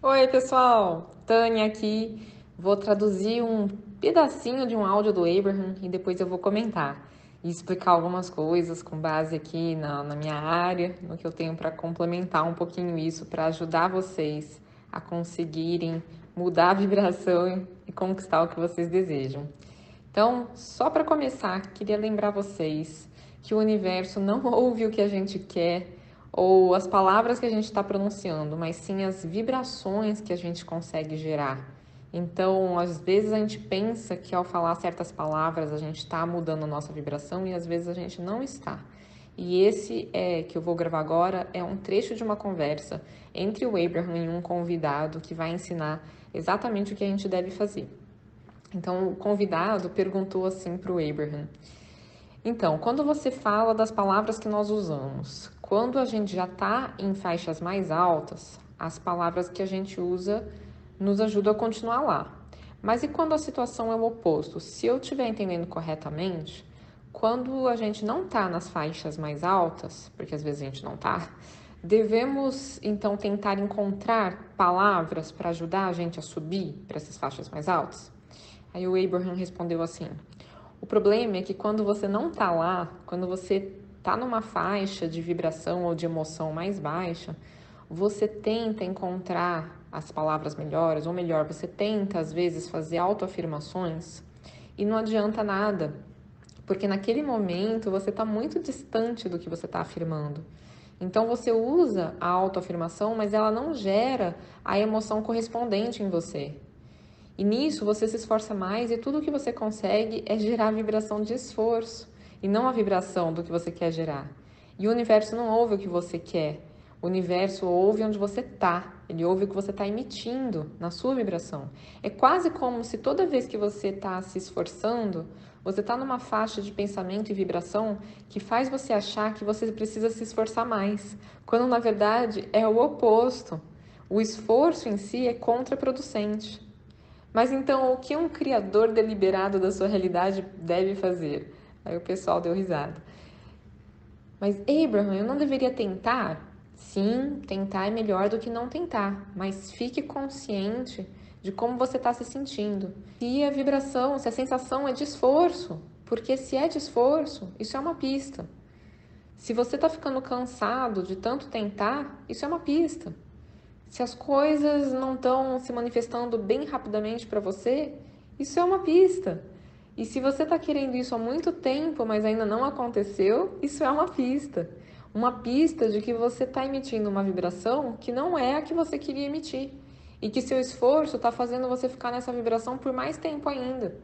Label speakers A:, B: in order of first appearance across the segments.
A: Oi, pessoal! Tânia aqui. Vou traduzir um pedacinho de um áudio do Abraham e depois eu vou comentar e explicar algumas coisas com base aqui na, na minha área, no que eu tenho para complementar um pouquinho isso, para ajudar vocês a conseguirem mudar a vibração e conquistar o que vocês desejam. Então, só para começar, queria lembrar vocês que o universo não ouve o que a gente quer ou as palavras que a gente está pronunciando, mas sim as vibrações que a gente consegue gerar. Então, às vezes a gente pensa que ao falar certas palavras a gente está mudando a nossa vibração e às vezes a gente não está. E esse é que eu vou gravar agora é um trecho de uma conversa entre o Abraham e um convidado que vai ensinar exatamente o que a gente deve fazer. Então, o convidado perguntou assim para o Abraham: Então, quando você fala das palavras que nós usamos, quando a gente já está em faixas mais altas, as palavras que a gente usa nos ajudam a continuar lá. Mas e quando a situação é o oposto? Se eu estiver entendendo corretamente, quando a gente não está nas faixas mais altas, porque às vezes a gente não está, devemos então tentar encontrar palavras para ajudar a gente a subir para essas faixas mais altas? Aí o Abraham respondeu assim: O problema é que quando você não está lá, quando você está numa faixa de vibração ou de emoção mais baixa, você tenta encontrar as palavras melhores, ou melhor, você tenta às vezes fazer autoafirmações e não adianta nada, porque naquele momento você está muito distante do que você está afirmando. Então você usa a autoafirmação, mas ela não gera a emoção correspondente em você. E nisso você se esforça mais e tudo que você consegue é gerar vibração de esforço e não a vibração do que você quer gerar. E o universo não ouve o que você quer. O universo ouve onde você está. Ele ouve o que você está emitindo na sua vibração. É quase como se toda vez que você está se esforçando, você está numa faixa de pensamento e vibração que faz você achar que você precisa se esforçar mais, quando na verdade é o oposto. O esforço em si é contraproducente. Mas então, o que um criador deliberado da sua realidade deve fazer? Aí o pessoal deu risada. Mas Abraham, eu não deveria tentar? Sim, tentar é melhor do que não tentar, mas fique consciente de como você está se sentindo. Se a vibração, se a sensação é de esforço, porque se é de esforço, isso é uma pista. Se você está ficando cansado de tanto tentar, isso é uma pista. Se as coisas não estão se manifestando bem rapidamente para você, isso é uma pista. E se você está querendo isso há muito tempo, mas ainda não aconteceu, isso é uma pista. Uma pista de que você está emitindo uma vibração que não é a que você queria emitir. E que seu esforço está fazendo você ficar nessa vibração por mais tempo ainda.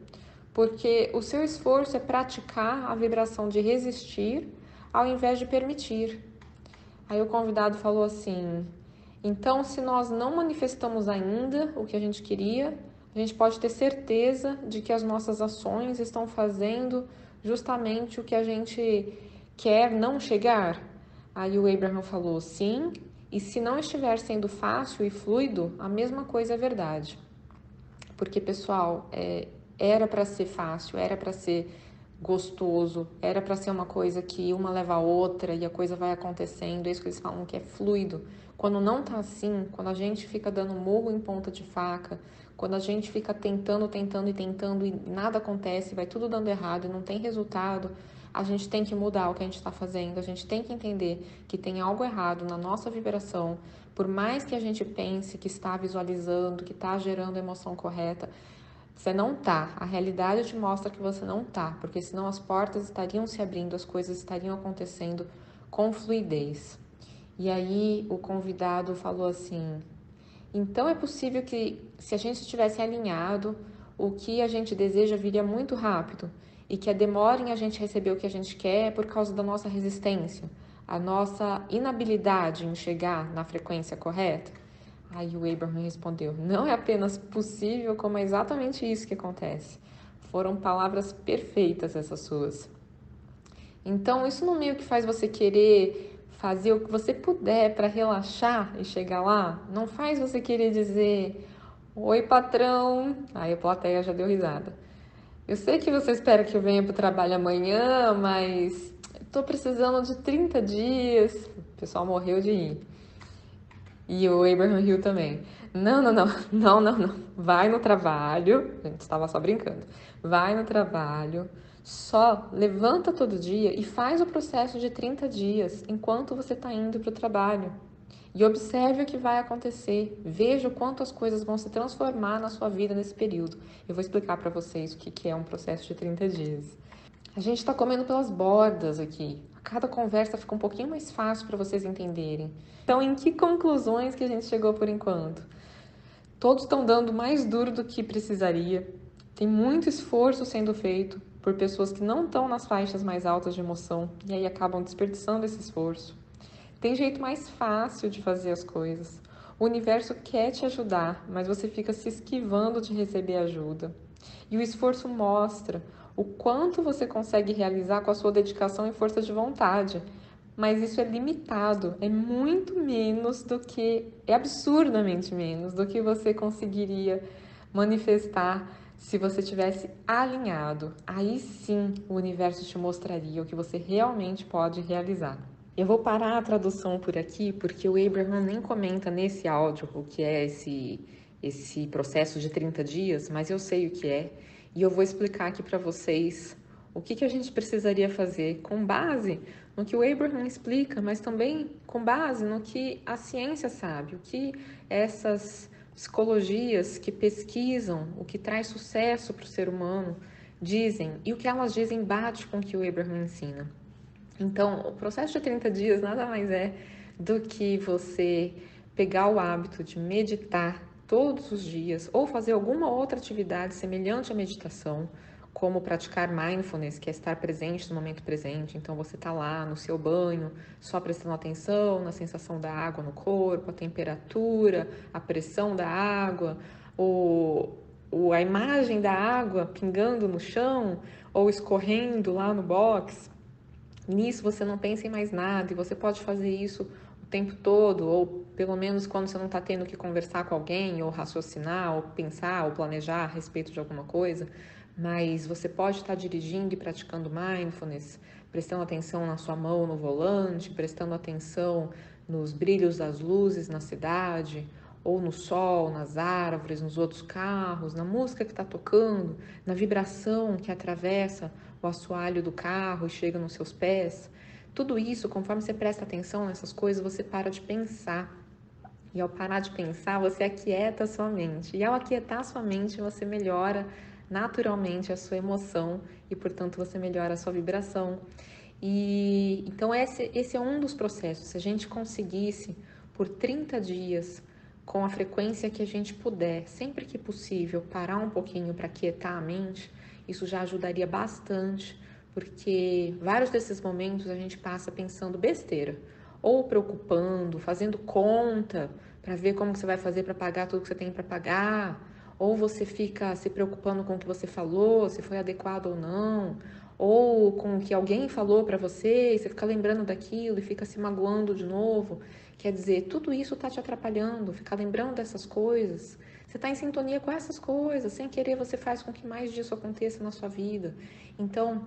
A: Porque o seu esforço é praticar a vibração de resistir ao invés de permitir. Aí o convidado falou assim: então, se nós não manifestamos ainda o que a gente queria, a gente pode ter certeza de que as nossas ações estão fazendo justamente o que a gente quer não chegar? Aí o Abraham falou sim, e se não estiver sendo fácil e fluido, a mesma coisa é verdade. Porque, pessoal, é, era para ser fácil, era para ser gostoso, era para ser uma coisa que uma leva a outra e a coisa vai acontecendo, é isso que eles falam que é fluido. Quando não tá assim, quando a gente fica dando murro em ponta de faca, quando a gente fica tentando, tentando e tentando e nada acontece, vai tudo dando errado e não tem resultado, a gente tem que mudar o que a gente está fazendo, a gente tem que entender que tem algo errado na nossa vibração. Por mais que a gente pense que está visualizando, que está gerando a emoção correta, você não tá. A realidade te mostra que você não tá, porque senão as portas estariam se abrindo, as coisas estariam acontecendo com fluidez. E aí o convidado falou assim: então é possível que, se a gente estivesse alinhado, o que a gente deseja viria muito rápido e que a demora em a gente receber o que a gente quer é por causa da nossa resistência, a nossa inabilidade em chegar na frequência correta. Aí o Abraham respondeu: Não é apenas possível, como é exatamente isso que acontece. Foram palavras perfeitas essas suas. Então, isso não meio que faz você querer fazer o que você puder para relaxar e chegar lá, não faz você querer dizer oi patrão, aí a plateia já deu risada. Eu sei que você espera que eu venha para o trabalho amanhã, mas estou precisando de 30 dias. O pessoal morreu de ir. E o Abraham Hill também. Não, não, não, não, não, não. Vai no trabalho. A gente estava só brincando. Vai no trabalho, só levanta todo dia e faz o processo de 30 dias enquanto você está indo para o trabalho. E observe o que vai acontecer. Veja o quanto as coisas vão se transformar na sua vida nesse período. Eu vou explicar para vocês o que é um processo de 30 dias. A gente está comendo pelas bordas aqui cada conversa fica um pouquinho mais fácil para vocês entenderem. Então, em que conclusões que a gente chegou por enquanto? Todos estão dando mais duro do que precisaria. Tem muito esforço sendo feito por pessoas que não estão nas faixas mais altas de emoção e aí acabam desperdiçando esse esforço. Tem jeito mais fácil de fazer as coisas. O universo quer te ajudar, mas você fica se esquivando de receber ajuda. E o esforço mostra o quanto você consegue realizar com a sua dedicação e força de vontade. Mas isso é limitado, é muito menos do que, é absurdamente menos do que você conseguiria manifestar se você tivesse alinhado. Aí sim o universo te mostraria o que você realmente pode realizar. Eu vou parar a tradução por aqui, porque o Abraham nem comenta nesse áudio o que é esse, esse processo de 30 dias, mas eu sei o que é. E eu vou explicar aqui para vocês o que, que a gente precisaria fazer com base no que o Abraham explica, mas também com base no que a ciência sabe, o que essas psicologias que pesquisam o que traz sucesso para o ser humano dizem e o que elas dizem bate com o que o Abraham ensina. Então, o processo de 30 dias nada mais é do que você pegar o hábito de meditar todos os dias ou fazer alguma outra atividade semelhante à meditação, como praticar mindfulness, que é estar presente no momento presente. Então você está lá no seu banho, só prestando atenção na sensação da água no corpo, a temperatura, a pressão da água, o, o, a imagem da água pingando no chão ou escorrendo lá no box. Nisso você não pensa em mais nada e você pode fazer isso o tempo todo, ou pelo menos quando você não está tendo que conversar com alguém, ou raciocinar, ou pensar, ou planejar a respeito de alguma coisa, mas você pode estar tá dirigindo e praticando mindfulness, prestando atenção na sua mão no volante, prestando atenção nos brilhos das luzes na cidade, ou no sol, nas árvores, nos outros carros, na música que está tocando, na vibração que atravessa o assoalho do carro e chega nos seus pés. Tudo isso, conforme você presta atenção nessas coisas, você para de pensar. E ao parar de pensar, você aquieta a sua mente. E ao aquietar a sua mente, você melhora naturalmente a sua emoção e, portanto, você melhora a sua vibração. E então esse, esse é um dos processos. Se a gente conseguisse por 30 dias, com a frequência que a gente puder, sempre que possível, parar um pouquinho para quietar a mente, isso já ajudaria bastante porque vários desses momentos a gente passa pensando besteira, ou preocupando, fazendo conta para ver como você vai fazer para pagar tudo que você tem para pagar, ou você fica se preocupando com o que você falou, se foi adequado ou não, ou com o que alguém falou para você, e você fica lembrando daquilo e fica se magoando de novo. Quer dizer, tudo isso está te atrapalhando, ficar lembrando dessas coisas. Você está em sintonia com essas coisas, sem querer você faz com que mais disso aconteça na sua vida. Então,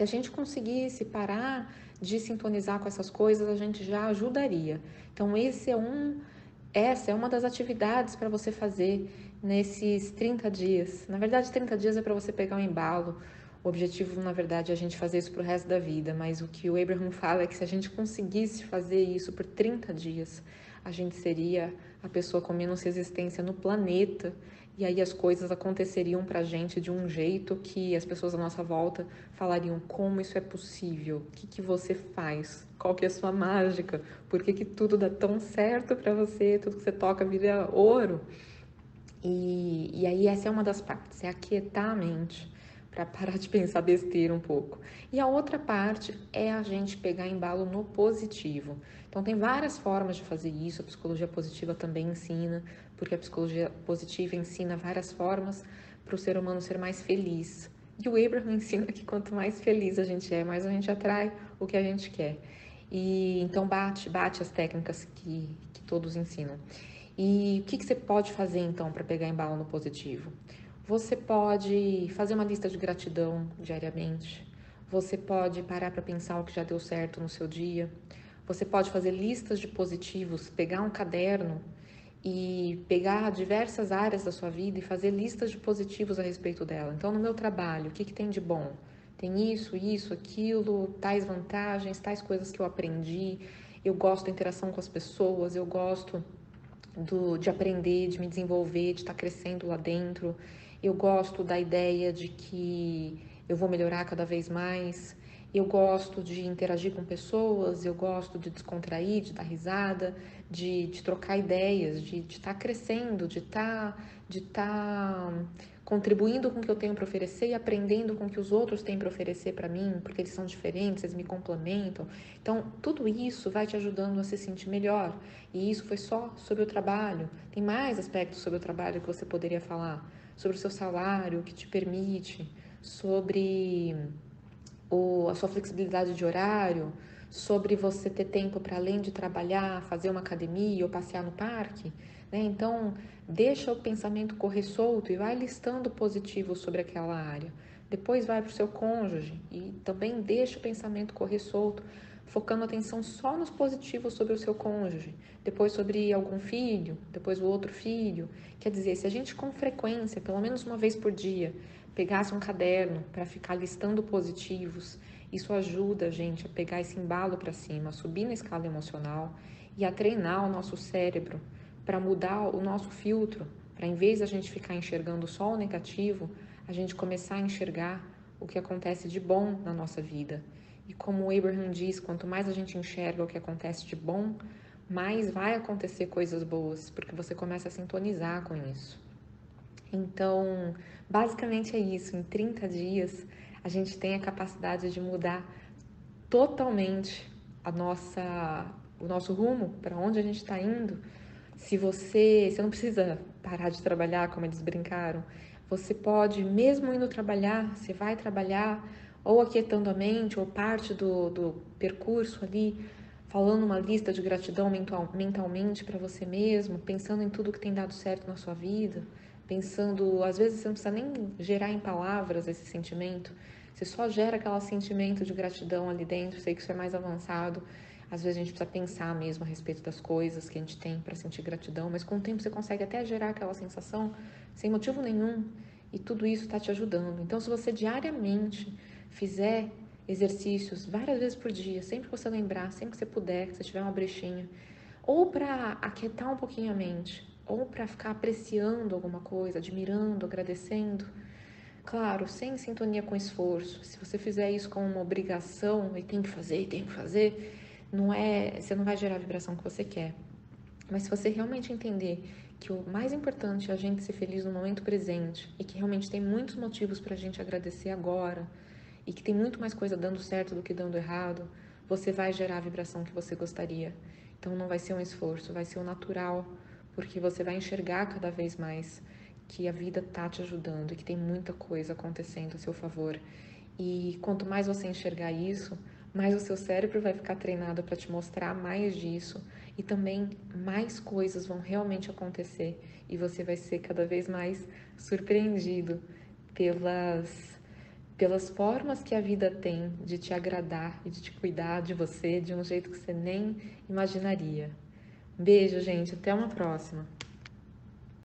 A: se a gente conseguisse parar de sintonizar com essas coisas, a gente já ajudaria. Então, esse é um, essa é uma das atividades para você fazer nesses 30 dias. Na verdade, 30 dias é para você pegar um embalo. O objetivo, na verdade, é a gente fazer isso para o resto da vida, mas o que o Abraham fala é que se a gente conseguisse fazer isso por 30 dias, a gente seria a pessoa com menos resistência no planeta e aí as coisas aconteceriam pra gente de um jeito que as pessoas à nossa volta falariam como isso é possível, o que, que você faz, qual que é a sua mágica, por que, que tudo dá tão certo para você, tudo que você toca vira ouro. E, e aí essa é uma das partes, é aquietar a mente para parar de pensar besteira um pouco. E a outra parte é a gente pegar embalo no positivo. Então tem várias formas de fazer isso, a psicologia positiva também ensina, porque a psicologia positiva ensina várias formas para o ser humano ser mais feliz. E o Abraham ensina que quanto mais feliz a gente é, mais a gente atrai o que a gente quer. E então bate, bate as técnicas que, que todos ensinam. E o que, que você pode fazer então para pegar embalo no positivo? Você pode fazer uma lista de gratidão diariamente. Você pode parar para pensar o que já deu certo no seu dia. Você pode fazer listas de positivos, pegar um caderno e pegar diversas áreas da sua vida e fazer listas de positivos a respeito dela. Então, no meu trabalho, o que, que tem de bom? Tem isso, isso, aquilo, tais vantagens, tais coisas que eu aprendi. Eu gosto da interação com as pessoas, eu gosto do, de aprender, de me desenvolver, de estar crescendo lá dentro. Eu gosto da ideia de que eu vou melhorar cada vez mais. Eu gosto de interagir com pessoas, eu gosto de descontrair, de dar risada, de, de trocar ideias, de estar tá crescendo, de estar tá, de tá contribuindo com o que eu tenho para oferecer e aprendendo com o que os outros têm para oferecer para mim, porque eles são diferentes, eles me complementam. Então, tudo isso vai te ajudando a se sentir melhor. E isso foi só sobre o trabalho. Tem mais aspectos sobre o trabalho que você poderia falar, sobre o seu salário, o que te permite, sobre ou a sua flexibilidade de horário, sobre você ter tempo para além de trabalhar, fazer uma academia ou passear no parque. Né? Então, deixa o pensamento correr solto e vai listando positivo sobre aquela área. Depois vai para o seu cônjuge e também deixa o pensamento correr solto, focando atenção só nos positivos sobre o seu cônjuge. Depois sobre algum filho, depois o outro filho. Quer dizer, se a gente com frequência, pelo menos uma vez por dia, pegasse um caderno para ficar listando positivos, isso ajuda a gente a pegar esse embalo para cima, a subir na escala emocional e a treinar o nosso cérebro para mudar o nosso filtro, para em vez de a gente ficar enxergando só o negativo, a gente começar a enxergar o que acontece de bom na nossa vida. E como o Abraham diz, quanto mais a gente enxerga o que acontece de bom, mais vai acontecer coisas boas, porque você começa a sintonizar com isso. Então, basicamente é isso. Em 30 dias, a gente tem a capacidade de mudar totalmente a nossa, o nosso rumo, para onde a gente está indo. Se você, você não precisa parar de trabalhar, como eles brincaram. Você pode, mesmo indo trabalhar, você vai trabalhar ou aquietando a mente, ou parte do, do percurso ali, falando uma lista de gratidão mental, mentalmente para você mesmo, pensando em tudo que tem dado certo na sua vida pensando, às vezes você não precisa nem gerar em palavras esse sentimento, você só gera aquele sentimento de gratidão ali dentro, sei que isso é mais avançado. Às vezes a gente precisa pensar mesmo a respeito das coisas que a gente tem para sentir gratidão, mas com o tempo você consegue até gerar aquela sensação sem motivo nenhum e tudo isso está te ajudando. Então, se você diariamente fizer exercícios várias vezes por dia, sempre que você lembrar, sempre que você puder, que você tiver uma brechinha, ou para aquietar um pouquinho a mente, ou para ficar apreciando alguma coisa, admirando, agradecendo. Claro, sem sintonia com esforço. Se você fizer isso com uma obrigação e tem que fazer, tem que fazer, não é, você não vai gerar a vibração que você quer. Mas se você realmente entender que o mais importante é a gente ser feliz no momento presente e que realmente tem muitos motivos para a gente agradecer agora e que tem muito mais coisa dando certo do que dando errado, você vai gerar a vibração que você gostaria. Então não vai ser um esforço, vai ser o natural porque você vai enxergar cada vez mais que a vida tá te ajudando e que tem muita coisa acontecendo a seu favor. E quanto mais você enxergar isso, mais o seu cérebro vai ficar treinado para te mostrar mais disso e também mais coisas vão realmente acontecer e você vai ser cada vez mais surpreendido pelas pelas formas que a vida tem de te agradar e de te cuidar de você de um jeito que você nem imaginaria. Beijo, gente. Até uma próxima.